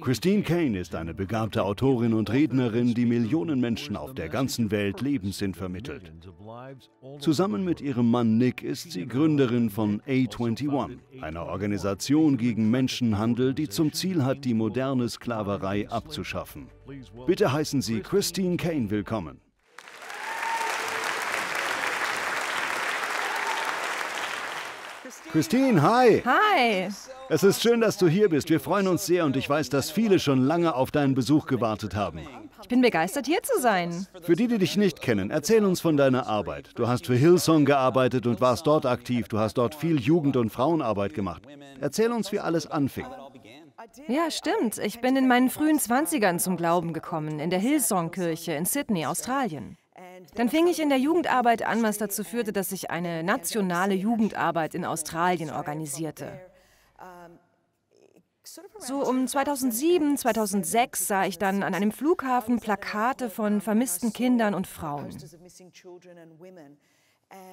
Christine Kane ist eine begabte Autorin und Rednerin, die Millionen Menschen auf der ganzen Welt Lebenssinn vermittelt. Zusammen mit ihrem Mann Nick ist sie Gründerin von A21, einer Organisation gegen Menschenhandel, die zum Ziel hat, die moderne Sklaverei abzuschaffen. Bitte heißen Sie Christine Kane willkommen. Christine, hi! Hi! Es ist schön, dass du hier bist. Wir freuen uns sehr und ich weiß, dass viele schon lange auf deinen Besuch gewartet haben. Ich bin begeistert, hier zu sein. Für die, die dich nicht kennen, erzähl uns von deiner Arbeit. Du hast für Hillsong gearbeitet und warst dort aktiv. Du hast dort viel Jugend- und Frauenarbeit gemacht. Erzähl uns, wie alles anfing. Ja, stimmt. Ich bin in meinen frühen 20ern zum Glauben gekommen, in der Hillsong-Kirche in Sydney, Australien. Dann fing ich in der Jugendarbeit an, was dazu führte, dass ich eine nationale Jugendarbeit in Australien organisierte. So um 2007, 2006 sah ich dann an einem Flughafen Plakate von vermissten Kindern und Frauen.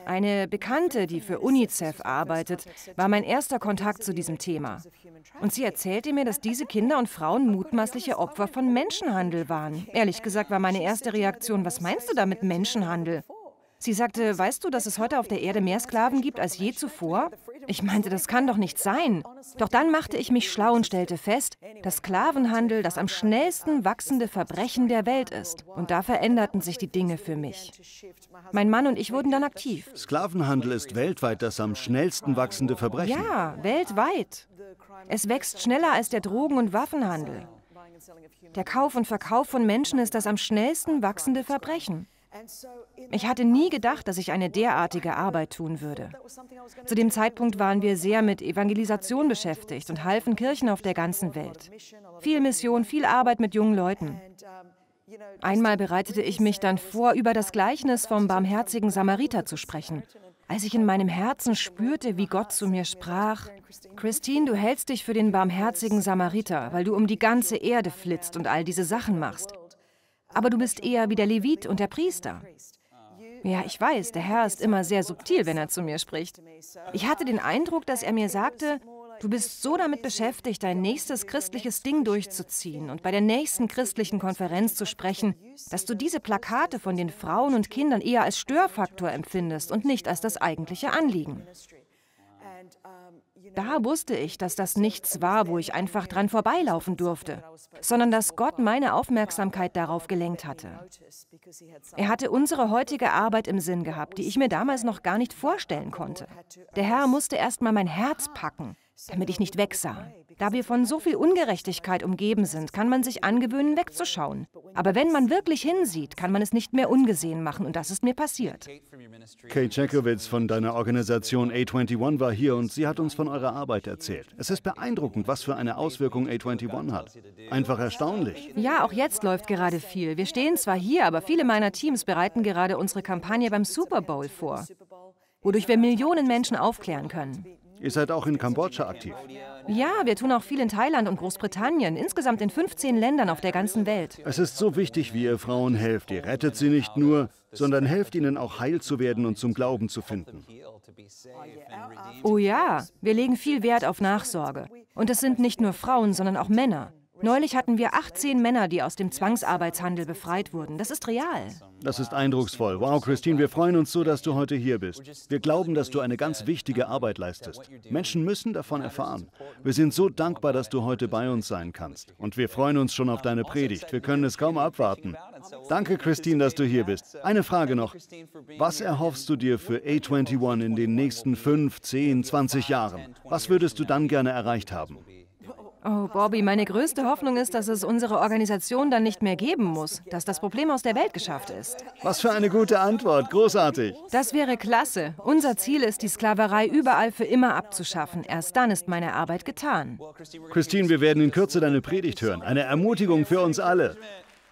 Eine Bekannte, die für UNICEF arbeitet, war mein erster Kontakt zu diesem Thema. Und sie erzählte mir, dass diese Kinder und Frauen mutmaßliche Opfer von Menschenhandel waren. Ehrlich gesagt war meine erste Reaktion, was meinst du damit Menschenhandel? Sie sagte, weißt du, dass es heute auf der Erde mehr Sklaven gibt als je zuvor? Ich meinte, das kann doch nicht sein. Doch dann machte ich mich schlau und stellte fest, dass Sklavenhandel das am schnellsten wachsende Verbrechen der Welt ist. Und da veränderten sich die Dinge für mich. Mein Mann und ich wurden dann aktiv. Sklavenhandel ist weltweit das am schnellsten wachsende Verbrechen. Ja, weltweit. Es wächst schneller als der Drogen- und Waffenhandel. Der Kauf und Verkauf von Menschen ist das am schnellsten wachsende Verbrechen. Ich hatte nie gedacht, dass ich eine derartige Arbeit tun würde. Zu dem Zeitpunkt waren wir sehr mit Evangelisation beschäftigt und halfen Kirchen auf der ganzen Welt. Viel Mission, viel Arbeit mit jungen Leuten. Einmal bereitete ich mich dann vor, über das Gleichnis vom barmherzigen Samariter zu sprechen. Als ich in meinem Herzen spürte, wie Gott zu mir sprach, Christine, du hältst dich für den barmherzigen Samariter, weil du um die ganze Erde flitzt und all diese Sachen machst. Aber du bist eher wie der Levit und der Priester. Ja, ich weiß, der Herr ist immer sehr subtil, wenn er zu mir spricht. Ich hatte den Eindruck, dass er mir sagte, du bist so damit beschäftigt, dein nächstes christliches Ding durchzuziehen und bei der nächsten christlichen Konferenz zu sprechen, dass du diese Plakate von den Frauen und Kindern eher als Störfaktor empfindest und nicht als das eigentliche Anliegen. Da wusste ich, dass das nichts war, wo ich einfach dran vorbeilaufen durfte, sondern dass Gott meine Aufmerksamkeit darauf gelenkt hatte. Er hatte unsere heutige Arbeit im Sinn gehabt, die ich mir damals noch gar nicht vorstellen konnte. Der Herr musste erst mal mein Herz packen, damit ich nicht wegsah. Da wir von so viel Ungerechtigkeit umgeben sind, kann man sich angewöhnen, wegzuschauen. Aber wenn man wirklich hinsieht, kann man es nicht mehr ungesehen machen und das ist mir passiert. Kate Jakowitz von deiner Organisation A21 war hier und sie hat uns von eurer Arbeit erzählt. Es ist beeindruckend, was für eine Auswirkung A21 hat. Einfach erstaunlich. Ja, auch jetzt läuft gerade viel. Wir stehen zwar hier, aber viele meiner Teams bereiten gerade unsere Kampagne beim Super Bowl vor, wodurch wir Millionen Menschen aufklären können. Ihr seid auch in Kambodscha aktiv. Ja, wir tun auch viel in Thailand und Großbritannien, insgesamt in 15 Ländern auf der ganzen Welt. Es ist so wichtig, wie ihr Frauen helft. Ihr rettet sie nicht nur, sondern helft ihnen auch heil zu werden und zum Glauben zu finden. Oh ja, wir legen viel Wert auf Nachsorge. Und es sind nicht nur Frauen, sondern auch Männer. Neulich hatten wir 18 Männer, die aus dem Zwangsarbeitshandel befreit wurden. Das ist real. Das ist eindrucksvoll. Wow, Christine, wir freuen uns so, dass du heute hier bist. Wir glauben, dass du eine ganz wichtige Arbeit leistest. Menschen müssen davon erfahren. Wir sind so dankbar, dass du heute bei uns sein kannst. Und wir freuen uns schon auf deine Predigt. Wir können es kaum abwarten. Danke, Christine, dass du hier bist. Eine Frage noch. Was erhoffst du dir für A21 in den nächsten 5, 10, 20 Jahren? Was würdest du dann gerne erreicht haben? Oh, Bobby, meine größte Hoffnung ist, dass es unsere Organisation dann nicht mehr geben muss, dass das Problem aus der Welt geschafft ist. Was für eine gute Antwort, großartig. Das wäre klasse. Unser Ziel ist, die Sklaverei überall für immer abzuschaffen. Erst dann ist meine Arbeit getan. Christine, wir werden in Kürze deine Predigt hören. Eine Ermutigung für uns alle.